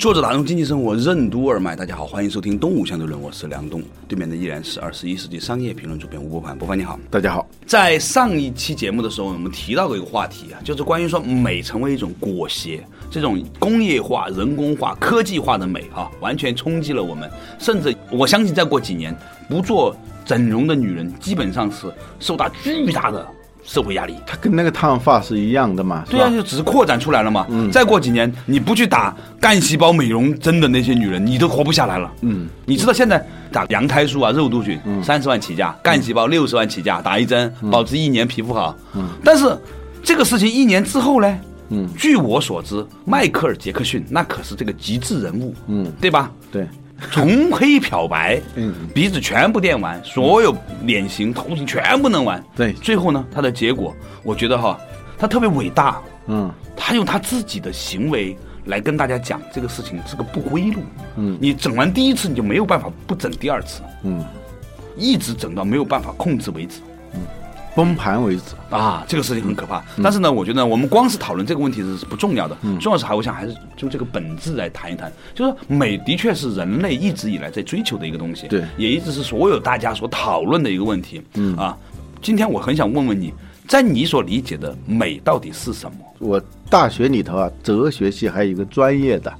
作者打通经济生活任督二脉，大家好，欢迎收听东吴相对论，我是梁东，对面的依然是二十一世纪商业评论主编吴伯凡，伯凡你好，大家好。在上一期节目的时候，我们提到过一个话题啊，就是关于说美成为一种裹挟，这种工业化、人工化、科技化的美啊，完全冲击了我们，甚至我相信再过几年，不做整容的女人基本上是受到巨大的。社会压力，它跟那个烫发是一样的嘛？对啊，就只是扩展出来了嘛。嗯，再过几年，你不去打干细胞美容针的那些女人，你都活不下来了。嗯，你知道现在打羊胎素啊、肉毒菌，三十万起价，干细胞六十万起价，打一针保持一年皮肤好。嗯，但是这个事情一年之后呢？嗯，据我所知，迈克尔·杰克逊那可是这个极致人物。嗯，对吧？对。从黑漂白，嗯，鼻子全部垫完，所有脸型、头型全部弄完，对，最后呢，他的结果，我觉得哈，他特别伟大，嗯，他用他自己的行为来跟大家讲这个事情是个不归路，嗯，你整完第一次你就没有办法不整第二次，嗯，一直整到没有办法控制为止。崩盘为止啊，这个事情很可怕。但是呢，我觉得我们光是讨论这个问题是不重要的，重要是还我想还是就这个本质来谈一谈。就是美的确是人类一直以来在追求的一个东西，对，也一直是所有大家所讨论的一个问题。嗯啊，今天我很想问问你，在你所理解的美到底是什么？我大学里头啊，哲学系还有一个专业的，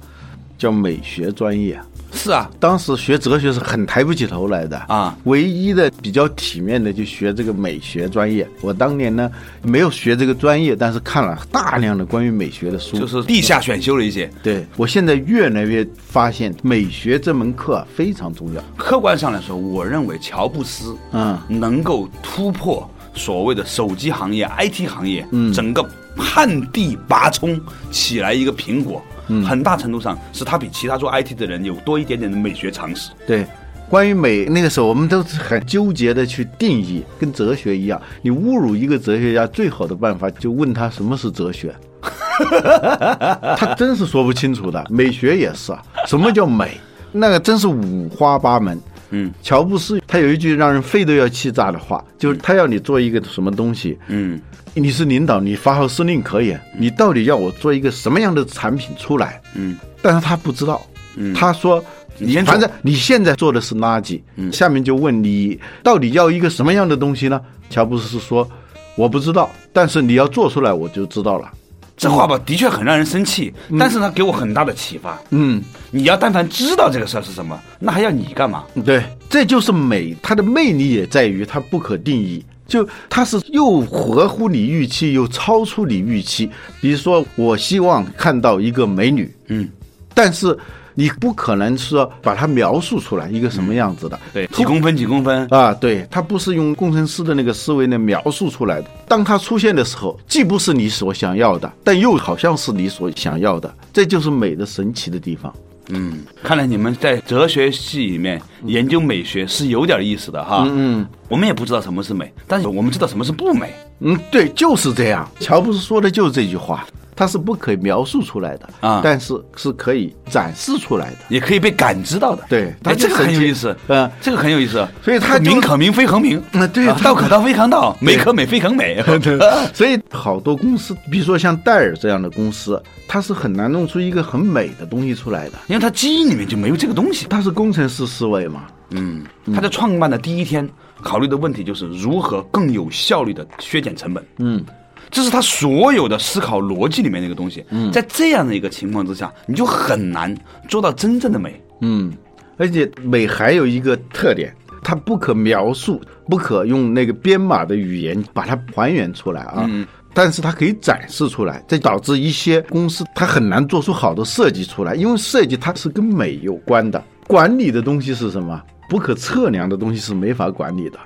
叫美学专业。是啊，当时学哲学是很抬不起头来的啊。唯一的比较体面的就学这个美学专业。我当年呢没有学这个专业，但是看了大量的关于美学的书，就是地下选修了一些。对我现在越来越发现，美学这门课非常重要。客观上来说，我认为乔布斯嗯能够突破所谓的手机行业、IT 行业，嗯，整个旱地拔葱起来一个苹果。很大程度上是他比其他做 IT 的人有多一点点的美学常识。对，关于美，那个时候我们都是很纠结的去定义，跟哲学一样。你侮辱一个哲学家，最好的办法就问他什么是哲学，他真是说不清楚的。美学也是啊，什么叫美？那个真是五花八门。嗯，乔布斯他有一句让人肺都要气炸的话，就是他要你做一个什么东西，嗯，你是领导，你发号施令可以，你到底要我做一个什么样的产品出来？嗯，但是他不知道，嗯，他说，你反正你现在做的是垃圾，嗯，下面就问你到底要一个什么样的东西呢？乔布斯说，我不知道，但是你要做出来，我就知道了。这话吧，的确很让人生气，但是呢，给我很大的启发。嗯，你要但凡知道这个事儿是什么，那还要你干嘛？对，这就是美，它的魅力也在于它不可定义，就它是又合乎你预期，又超出你预期。比如说，我希望看到一个美女，嗯，但是。你不可能说把它描述出来一个什么样子的，对，几公分几公分啊，对，它不是用工程师的那个思维来描述出来的。当它出现的时候，既不是你所想要的，但又好像是你所想要的，这就是美的神奇的地方。嗯，看来你们在哲学系里面研究美学是有点意思的哈。嗯，我们也不知道什么是美，但是我们知道什么是不美。嗯，对，就是这样。乔布斯说的就是这句话。它是不可以描述出来的啊，但是是可以展示出来的，也可以被感知到的。对，哎，这个很有意思，嗯，这个很有意思。所以它名可名，非恒名。嗯，对，道可道，非常道，美可美，非恒美。所以好多公司，比如说像戴尔这样的公司，它是很难弄出一个很美的东西出来的，因为它基因里面就没有这个东西。它是工程师思维嘛。嗯，他在创办的第一天考虑的问题就是如何更有效率的削减成本。嗯。这是他所有的思考逻辑里面的一个东西。嗯，在这样的一个情况之下，你就很难做到真正的美。嗯，而且美还有一个特点，它不可描述，不可用那个编码的语言把它还原出来啊。嗯，但是它可以展示出来，这导致一些公司它很难做出好的设计出来，因为设计它是跟美有关的。管理的东西是什么？不可测量的东西是没法管理的。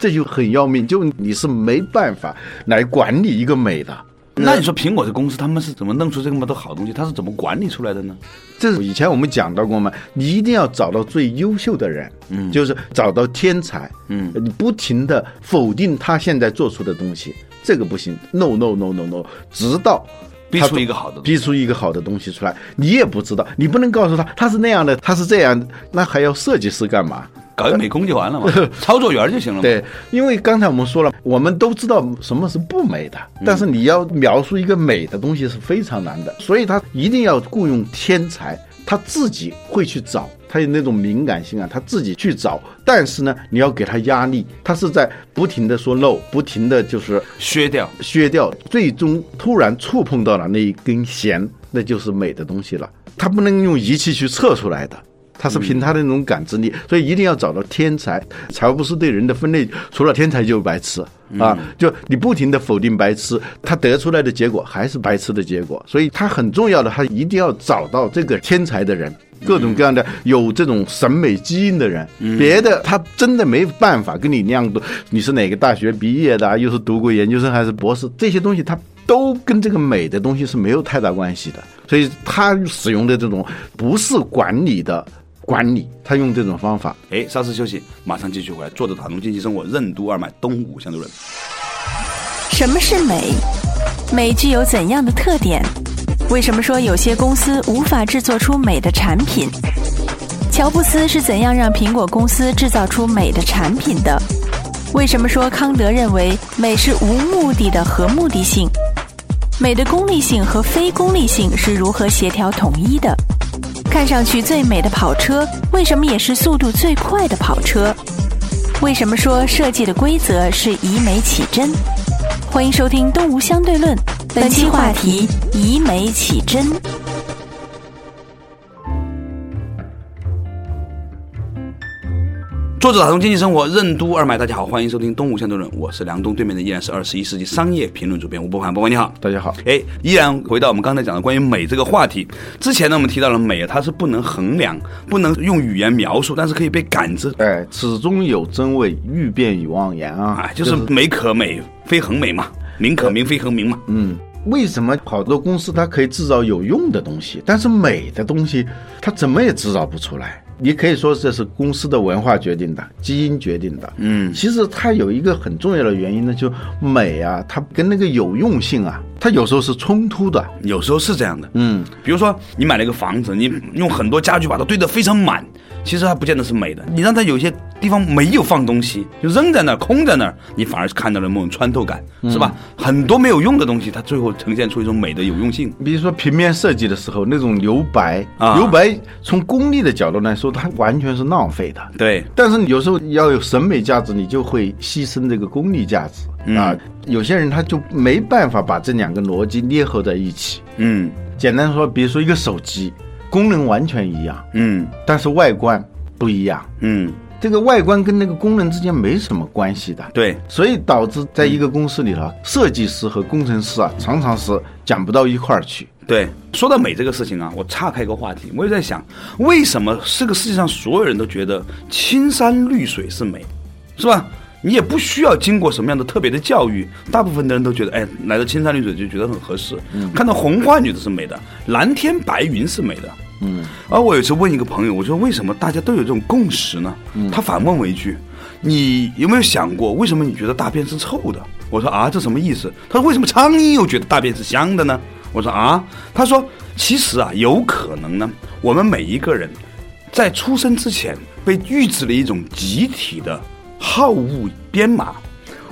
这就很要命，就你是没办法来管理一个美的，那你说苹果的公司他们是怎么弄出这么多好东西？他是怎么管理出来的呢？这是以前我们讲到过嘛，你一定要找到最优秀的人，嗯，就是找到天才，嗯，你不停的否定他现在做出的东西，这个不行，no no no no no，直到。逼出一个好的，逼出一个好的东西出来，你也不知道，你不能告诉他他是那样的，他是这样，那还要设计师干嘛？搞一美工就完了嘛，操作员就行了嘛。对，因为刚才我们说了，我们都知道什么是不美的，但是你要描述一个美的东西是非常难的，所以他一定要雇佣天才，他自己会去找。他有那种敏感性啊，他自己去找，但是呢，你要给他压力，他是在不停的说 no，不停的就是削掉，削掉，最终突然触碰到了那一根弦，那就是美的东西了。他不能用仪器去测出来的，他是凭他的那种感知力，所以一定要找到天才。乔布斯对人的分类，除了天才就是白痴啊，就你不停的否定白痴，他得出来的结果还是白痴的结果。所以他很重要的，他一定要找到这个天才的人。各种各样的有这种审美基因的人，别的他真的没办法跟你那样的。你是哪个大学毕业的？又是读过研究生还是博士？这些东西他都跟这个美的东西是没有太大关系的。所以他使用的这种不是管理的管理，他用这种方法。哎，稍事休息，马上继续回来。坐着打通经济生活任督二脉，东吴相对论。什么是美？美具有怎样的特点？为什么说有些公司无法制作出美的产品？乔布斯是怎样让苹果公司制造出美的产品的？为什么说康德认为美是无目的的和目的性？美的功利性和非功利性是如何协调统一的？看上去最美的跑车，为什么也是速度最快的跑车？为什么说设计的规则是以美起真？欢迎收听《东吴相对论》。本期话题：以美起真。作者打通经济生活任督二脉，大家好，欢迎收听《东吴相对论》，我是梁东，对面的依然是二十一世纪商业评论主编吴伯凡，伯凡你好，大家好。哎，依然回到我们刚才讲的关于美这个话题。之前呢，我们提到了美，它是不能衡量，不能用语言描述，但是可以被感知。哎，此中有真味，欲辨已忘言啊！哎，就是美可美，非恒美嘛。名可名，非恒名嘛。嗯，为什么好多公司它可以制造有用的东西，但是美的东西它怎么也制造不出来？你可以说这是公司的文化决定的，基因决定的。嗯，其实它有一个很重要的原因呢，就美啊，它跟那个有用性啊，它有时候是冲突的，有时候是这样的。嗯，比如说你买了一个房子，你用很多家具把它堆得非常满。其实它不见得是美的，你让它有些地方没有放东西，就扔在那儿，空在那儿，你反而是看到了某种穿透感，是吧？很多没有用的东西，它最后呈现出一种美的有用性。比如说平面设计的时候，那种留白，啊留白从功利的角度来说，它完全是浪费的。对，但是有时候要有审美价值，你就会牺牲这个功利价值啊。有些人他就没办法把这两个逻辑捏合在一起。嗯，简单说，比如说一个手机。功能完全一样，嗯，但是外观不一样，嗯，这个外观跟那个功能之间没什么关系的，对，所以导致在一个公司里头，设计师和工程师啊，常常是讲不到一块儿去。对，说到美这个事情啊，我岔开一个话题，我也在想，为什么这个世界上所有人都觉得青山绿水是美，是吧？你也不需要经过什么样的特别的教育，大部分的人都觉得，哎，来到青山绿水就觉得很合适。看到红花觉得是美的，蓝天白云是美的。嗯。而我有一次问一个朋友，我说为什么大家都有这种共识呢？他反问我一句：“你有没有想过，为什么你觉得大便是臭的？”我说：“啊，这什么意思？”他说：“为什么苍蝇又觉得大便是香的呢？”我说：“啊。”他说：“其实啊，有可能呢，我们每一个人在出生之前被预制了一种集体的。”好恶编码，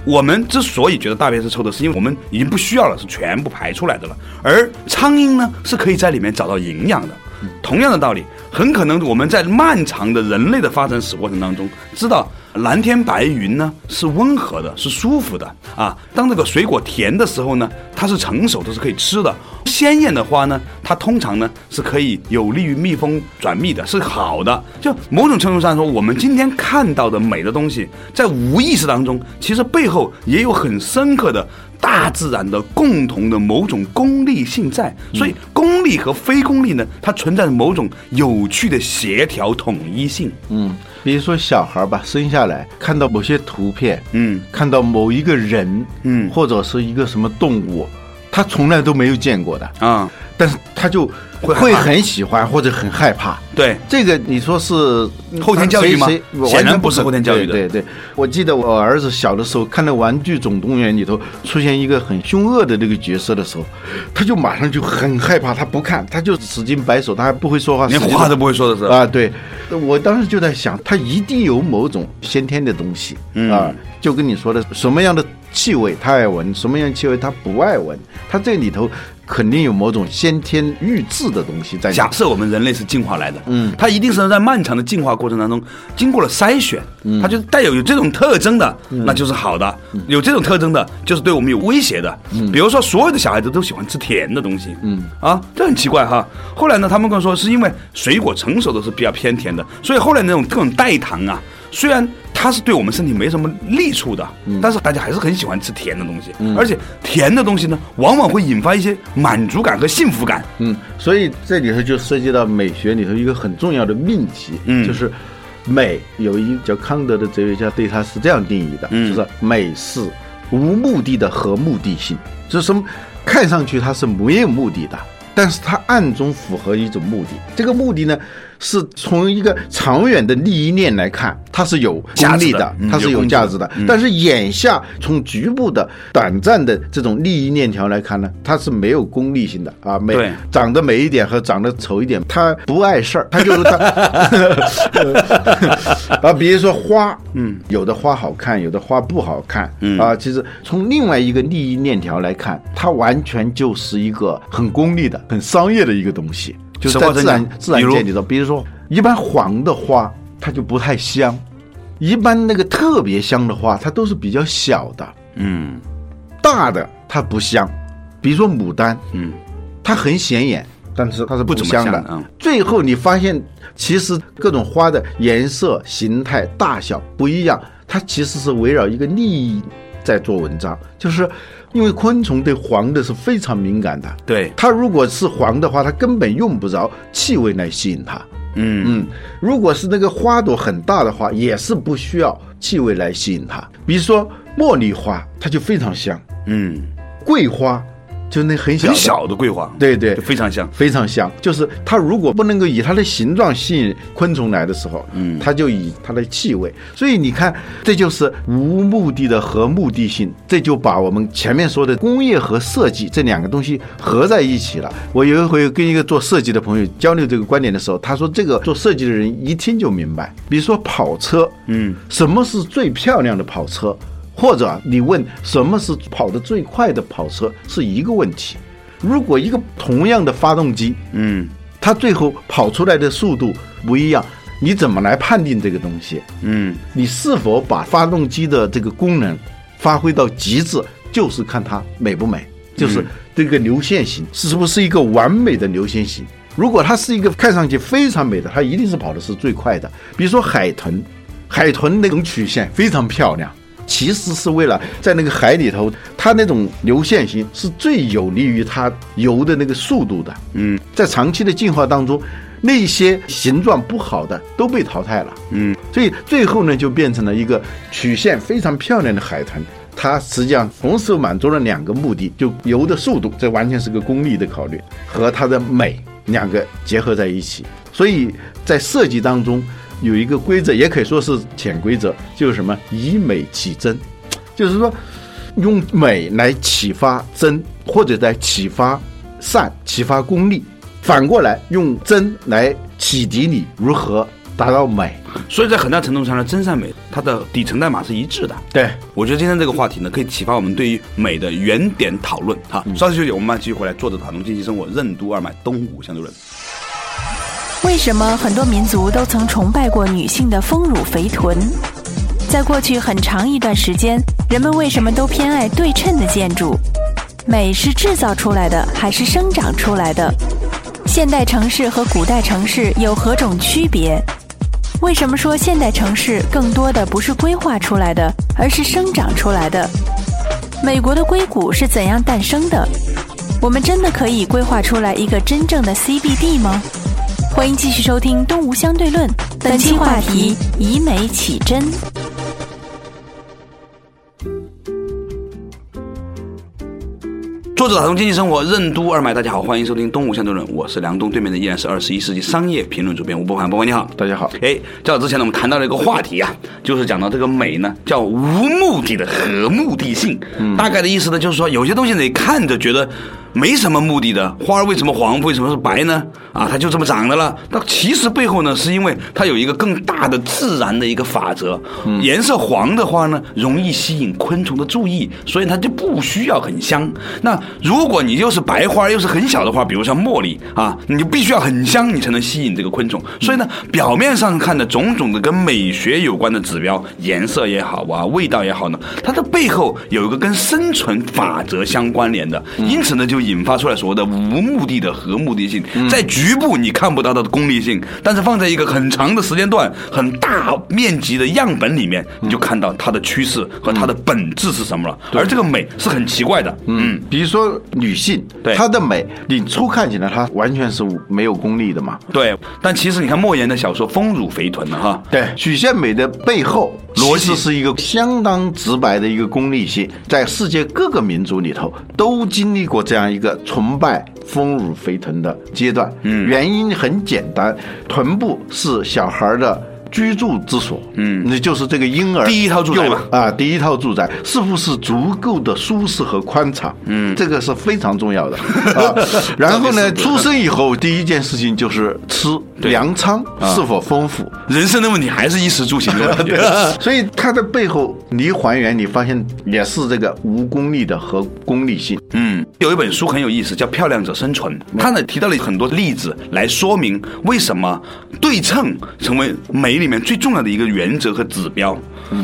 我们之所以觉得大便是臭的，是因为我们已经不需要了，是全部排出来的了。而苍蝇呢，是可以在里面找到营养的。同样的道理，很可能我们在漫长的人类的发展史过程当中，知道蓝天白云呢是温和的，是舒服的啊。当这个水果甜的时候呢，它是成熟的，是可以吃的。鲜艳的花呢，它通常呢是可以有利于蜜蜂转蜜的，是好的。就某种程度上说，我们今天看到的美的东西，在无意识当中，其实背后也有很深刻的大自然的共同的某种功利性在。所以，功利和非功利呢，它存在着某种有趣的协调统一性。嗯，比如说小孩吧，生下来看到某些图片，嗯，看到某一个人，嗯，或者是一个什么动物。他从来都没有见过的，啊，但是他就会会很喜欢或者很害怕。对，这个你说是后天教育吗？显然不是后天教育的。对对对，我记得我儿子小的时候看到《玩具总动员》里头出现一个很凶恶的那个角色的时候，他就马上就很害怕，他不看，他就使劲摆手，他还不会说话，连话都不会说的是吧？啊，对，我当时就在想，他一定有某种先天的东西、嗯。啊，就跟你说的，什么样的气味他爱闻，什么样的气味他不爱闻，他这里头肯定有某种先天预制的东西在假设我们人类是进化来的，嗯。它一定是在漫长的进化过程当中经过了筛选，嗯。它就带有有这种特征的，那就是好的；有这种特征的，就是对我们有威胁的。嗯。比如说，所有的小孩子都喜欢吃甜的东西，嗯。啊，这很奇怪哈。后来呢，他们跟我说，是因为水果成熟的是比较偏甜的，所以后来那种各种代糖啊，虽然它是对我们身体没什么利处的，嗯但是大家还是很喜欢吃甜的东西，而且甜的东西呢，往往会引发一些满足感和幸福感。嗯，所以这里头就涉及到美学里头一个很重要的命题，嗯就是美。有一个叫康德的哲学家对它是这样定义的，嗯就是美是无目的的和目的性，就是什么看上去它是没有目的的。但是它暗中符合一种目的，这个目的呢，是从一个长远的利益链来看，它是有功利的，它是有价值的。但是眼下从局部的短暂的这种利益链条来看呢，它是没有功利性的啊，美长得美一点和长得丑一点，它不碍事儿，它就是它 啊，比如说花，嗯，有的花好看，有的花不好看，嗯。啊，其实从另外一个利益链条来看，它完全就是一个很功利的、很商业的一个东西，就是在自然自然界里头，比如说一般黄的花，它就不太香。一般那个特别香的花，它都是比较小的，嗯大的它不香。比如说牡丹，嗯，它很显眼，但是它是不怎么香的。最后你发现，其实各种花的颜色、形态、大小不一样，它其实是围绕一个利益在做文章。就是因为昆虫对黄的是非常敏感的，对，它如果是黄的话，它根本用不着气味来吸引它。嗯。嗯，如果是那个花朵很大的话，也是不需要气味来吸引它。比如说茉莉花，它就非常香；嗯，桂花，就那很小很小的桂花，对对，非常香。非常香。就是它如果不能够以它的形状吸引昆虫来的时候，嗯它就以它的气味。所以你看，这就是无目的的和目的性，这就把我们前面说的工业和设计这两个东西合在一起了。我有一回跟一个做设计的朋友交流这个观点的时候，他说这个做设计的人一听就明白。比如说跑车，嗯，什么是最漂亮的跑车？或者你问什么是跑得最快的跑车，是一个问题。如果一个同样的发动机，嗯它最后跑出来的速度不一样，你怎么来判定这个东西？嗯你是否把发动机的这个功能发挥到极致，就是看它美不美，就是这个流线型是不是一个完美的流线型。如果它是一个看上去非常美的，它一定是跑的是最快的。比如说海豚，海豚那种曲线非常漂亮，其实是为了在那个海里头，它那种流线型是最有利于它游的那个速度的。嗯在长期的进化当中，那些形状不好的都被淘汰了。嗯，所以最后呢，就变成了一个曲线非常漂亮的海豚。它实际上同时满足了两个目的，就游的速度，这完全是个功利的考虑，和它的美两个结合在一起。所以在设计当中有一个规则，也可以说是潜规则，就是什么以美启真，就是说用美来启发真，或者在启发善、启发功利。反过来用真来启迪你如何达到美。所以在很大程度上呢，真善美它的底层代码是一致的。对，我觉得今天这个话题呢，可以启发我们对于美的原点讨论。哈，稍事休息，我们继续回来，坐着谈论经济生活，任督二脉，东吴相对论。为什么很多民族都曾崇拜过女性的丰乳肥臀？在过去很长一段时间，人们为什么都偏爱对称的建筑？美是制造出来的还是生长出来的？现代城市和古代城市有何种区别？为什么说现代城市更多的不是规划出来的，而是生长出来的？美国的硅谷是怎样诞生的？我们真的可以规划出来一个真正的 CBD 吗？欢迎继续收听《东吴相对论》，本期话题以美起真。作者打通经济生活任督二脉，大家好，欢迎收听《东吴相对论》，我是梁东，对面的依然是二十一世纪商业评论主编吴伯凡，伯凡你好。大家好，哎，较早之前呢，我们谈到了一个话题啊，就是讲到这个美呢，叫无目的的和目的性。嗯大概的意思呢，就是说有些东西你看着觉得没什么目的的，花儿为什么黄，为什么是白呢？啊，它就这么长的了。那其实背后呢，是因为它有一个更大的自然的一个法则。颜色黄的话呢，容易吸引昆虫的注意，所以它就不需要很香。那如果你又是白花，又是很小的花，比如像茉莉啊，你就必须要很香，你才能吸引这个昆虫。所以呢，表面上看的种种的跟美学有关的指标，颜色也好啊，味道也好呢，它的背后有一个跟生存法则相关联的，因此呢，就引发出来所谓的无目的的和目的性，在局部你看不到它的功利性，但是放在一个很长的时间段、很大面积的样本里面，你就看到它的趋势和它的本质是什么了。而这个美是很奇怪的，嗯，比如说女性，对她的美，你初看起来她完全是没有功利的嘛。对。但其实你看莫言的小说《丰乳肥臀》呢，哈，对，许宪美的背后逻辑是一个相当直白的一个功利性，在世界各个民族里头都经历过这样一个崇拜丰乳肥臀的阶段。嗯，原因很简单，臀部是小孩的。居住之所，嗯，那就是这个婴儿第一套住宅啊，第一套住宅是不是足够的舒适和宽敞？嗯，这个是非常重要的啊。然后呢，出生以后第一件事情就是吃粮仓是否丰富，人生的问题还是衣食住行的问题。所以它的背后，你一还原，你发现也是这个无功利的和功利性。嗯，有一本书很有意思，叫《漂亮者生存》，它呢提到了很多例子来说明为什么对称成为美里面最重要的一个原则和指标。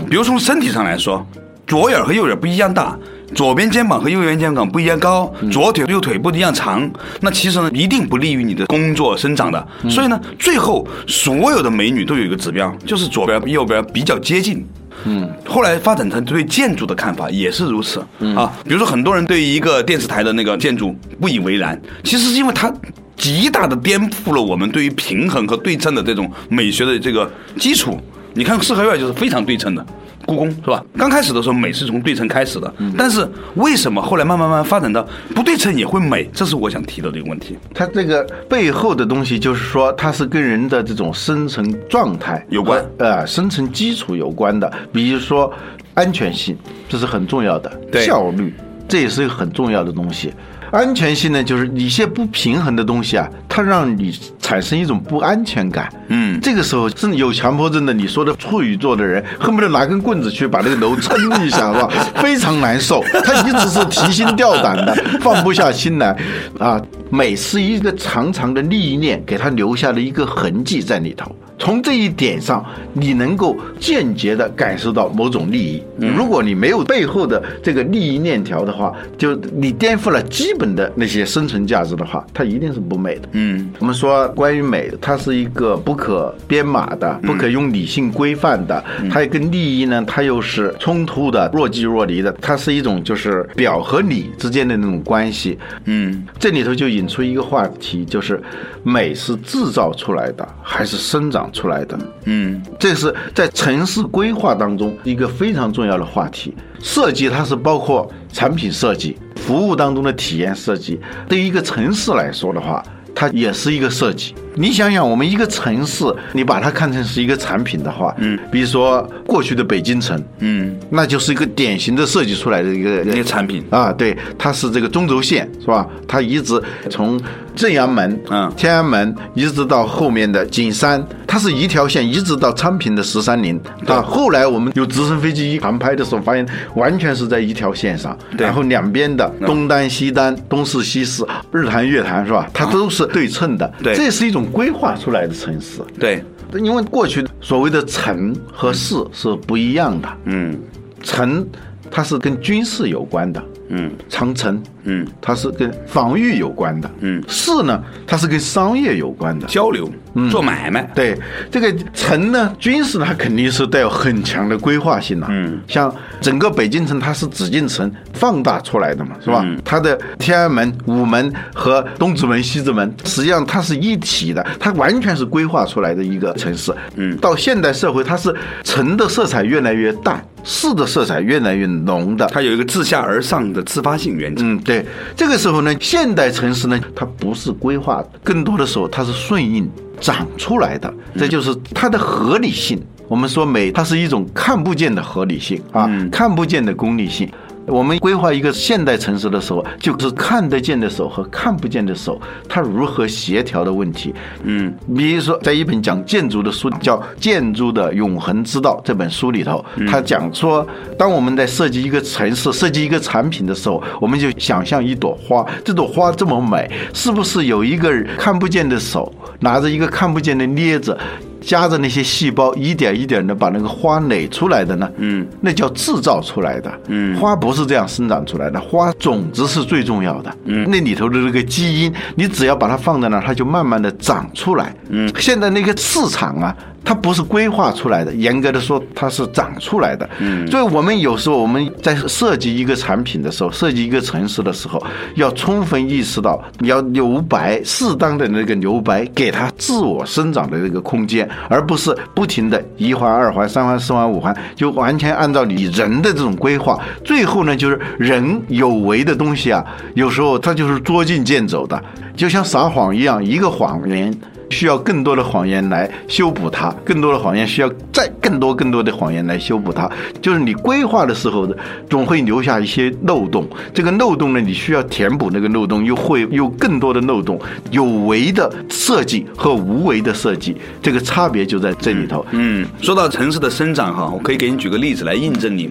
比如从身体上来说，左眼和右眼不一样大。左边肩膀和右边肩膀不一样高，左腿和右腿不一样长，那其实呢，一定不利于你的工作生长的。所以呢，最后所有的美女都有一个指标，就是左边右边比较接近。嗯，后来发展成对建筑的看法也是如此、啊。比如说，很多人对于一个电视台的那个建筑不以为然，其实是因为它极大的颠覆了我们对于平衡和对称的这种美学的这个基础。你看四合院就是非常对称的。故宫是吧？刚开始的时候美是从对称开始的，但是为什么后来慢慢慢慢发展到不对称也会美？这是我想提到的一个问题。它这个背后的东西，就是说它是跟人的这种生存状态有关和呃，生存基础有关的。比如说安全性，这是很重要的；对效率，这也是一个很重要的东西。安全性呢，就是一些不平衡的东西啊，它让你产生一种不安全感。嗯这个时候，甚至有强迫症的，你说的处女座的人，恨不得拿根棍子去把那个楼撑一下，是吧？非常难受，他一直是提心吊胆的，放不下心来啊。美是一个长长的历练，给他留下了一个痕迹在里头。从这一点上，你能够间接的感受到某种利益。如果你没有背后的这个利益链条的话，就你颠覆了基本的那些生存价值的话，它一定是不美的。嗯我们说关于美，它是一个不可编码的、不可用理性规范的，它跟利益呢，它又是冲突的、若即若离的，它是一种就是表和里之间的那种关系。嗯这里头就引出一个话题，就是美是制造出来的还是生长出来的？嗯这是在城市规划当中一个非常重要的话题。设计它是包括产品设计、服务当中的体验设计。对于一个城市来说的话，它也是一个设计。你想想，我们一个城市，你把它看成是一个产品的话，嗯，比如说过去的北京城，嗯，那就是一个典型的设计出来的一个一个产品。啊，对，它是这个中轴线是吧？它一直从正阳门、嗯。天安门一直到后面的景山，它是一条线，一直到昌平的十三陵啊。后来我们有直升飞机一航拍的时候，发现完全是在一条线上，对。然后两边的东单、西单、东市、西市、日坛、月坛是吧？它都是对称的，对。这是一种规划出来的城市。对，因为过去所谓的城和市是不一样的，嗯。城它是跟军事有关的，嗯长城，嗯，它是跟防御有关的，嗯市呢，它是跟商业有关的。交流嗯做买卖，对这个城呢，军事呢，它肯定是带有很强的规划性的。嗯，像整个北京城，它是紫禁城放大出来的嘛，是吧？嗯它的天安门、午门和东直门、西直门，实际上它是一体的，它完全是规划出来的一个城市。嗯到现代社会，它是城的色彩越来越淡。市的色彩越来越浓的。它有一个自下而上的自发性原则。嗯，对，这个时候呢，现代城市呢，它不是规划，更多的时候它是顺应长出来的，这就是它的合理性。我们说美，它是一种看不见的合理性啊，看不见的功利性。我们规划一个现代城市的时候，就是看得见的手和看不见的手，它如何协调的问题。嗯，比如说，在一本讲建筑的书叫《建筑的永恒之道》这本书里头，他讲说，当我们在设计一个城市、设计一个产品的时候，我们就想象一朵花，这朵花这么美，是不是有一个看不见的手拿着一个看不见的镊子？夹着那些细胞，一点一点的把那个花垒出来的呢？嗯，那叫制造出来的。嗯，花不是这样生长出来的，花种子是最重要的。嗯，那里头的那个基因，你只要把它放在那儿，它就慢慢的长出来。嗯，现在那个市场啊。它不是规划出来的，严格的说，它是长出来的。嗯，所以我们有时候我们在设计一个产品的时候，设计一个城市的时候，要充分意识到你要留白，适当的那个留白，给它自我生长的这个空间，而不是不停的一环、二环、三环、四环、五环，就完全按照你人的这种规划，最后呢，就是人有为的东西啊，有时候它就是捉襟见肘的，就像撒谎一样，一个谎言。需要更多的谎言来修补它，更多的谎言需要再更多更多的谎言来修补它。就是你规划的时候的，总会留下一些漏洞。这个漏洞呢，你需要填补那个漏洞，又会有更多的漏洞。有为的设计和无为的设计，这个差别就在这里头。嗯，说到城市的生长哈，我可以给你举个例子来印证你。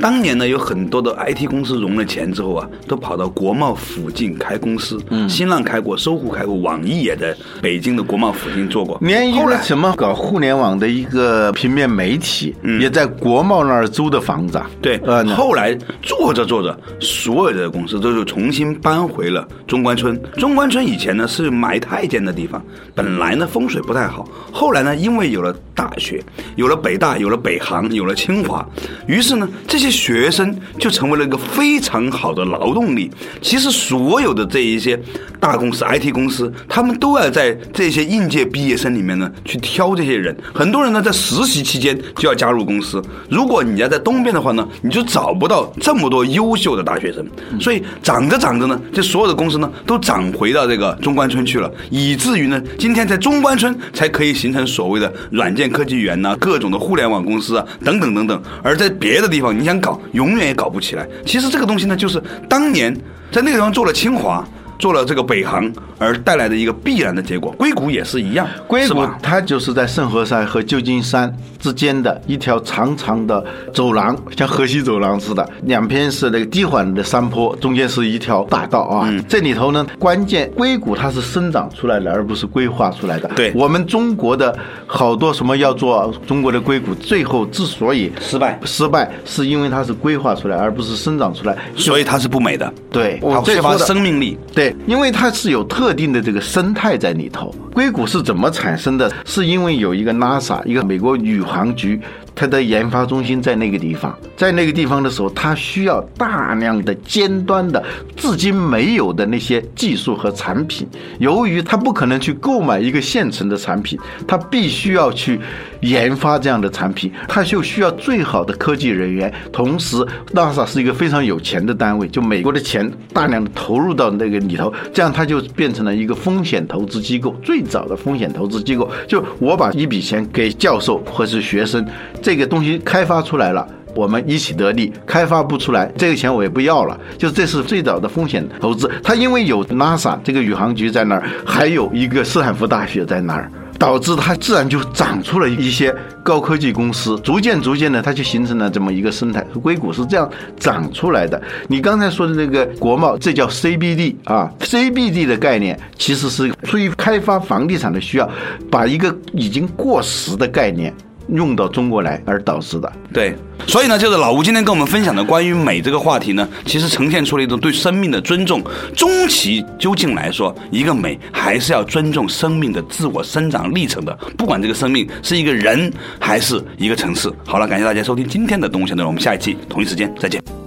当年呢，有很多的 IT 公司融了钱之后啊，都跑到国贸附近开公司。嗯，新浪开过，搜狐开过，网易也在北京的国。贸附近做过，连一个什么搞互联网的一个平面媒体，也在国贸那儿租的房子啊。对，呃，后来做着做着，所有的公司都是重新搬回了中关村。中关村以前呢是埋太监的地方，本来呢风水不太好。后来呢，因为有了大学，有了北大，有了北航，有了清华，于是呢，这些学生就成为了一个非常好的劳动力。其实所有的这一些大公司、IT 公司，他们都要在这些。应届毕业生里面呢，去挑这些人，很多人呢在实习期间就要加入公司。如果你要在东边的话呢，你就找不到这么多优秀的大学生。所以长着长着呢，这所有的公司呢都涨回到这个中关村去了，以至于呢，今天在中关村才可以形成所谓的软件科技园呐，各种的互联网公司啊，等等等等。而在别的地方，你想搞，永远也搞不起来。其实这个东西呢，就是当年在那个地方做了清华。做了这个北航而带来的一个必然的结果，硅谷也是一样。硅谷它就是在圣何塞和旧金山之间的一条长长的走廊，像河西走廊似的，两边是那个低缓的山坡，中间是一条大道啊。这里头呢，关键硅谷它是生长出来的，而不是规划出来的。对我们中国的好多什么要做中国的硅谷，最后之所以失败，失败是因为它是规划出来，而不是生长出来，所以它是不美的。对，它缺乏生命力。对。因为它是有特定的这个生态在里头。硅谷是怎么产生的？是因为有一个 NASA，一个美国宇航局。它的研发中心在那个地方，在那个地方的时候，它需要大量的尖端的、至今没有的那些技术和产品。由于它不可能去购买一个现成的产品，它必须要去研发这样的产品，它就需要最好的科技人员。同时，NASA 是一个非常有钱的单位，就美国的钱大量的投入到那个里头，这样它就变成了一个风险投资机构。最早的风险投资机构，就我把一笔钱给教授或是学生。这个东西开发出来了，我们一起得利；开发不出来，这个钱我也不要了。就这是最早的风险投资。它因为有 NASA 这个宇航局在那儿，还有一个斯坦福大学在那儿，导致它自然就长出了一些高科技公司。逐渐逐渐的，它就形成了这么一个生态。硅谷是这样长出来的。你刚才说的那个国贸，这叫 CBD 啊，CBD 的概念其实是出于开发房地产的需要，把一个已经过时的概念。用到中国来而导致的，对，所以呢，就是老吴今天跟我们分享的关于美这个话题呢，其实呈现出了一种对生命的尊重。终其究竟来说，一个美还是要尊重生命的自我生长历程的，不管这个生命是一个人还是一个城市。好了，感谢大家收听今天的东西内容，我们下一期同一时间再见。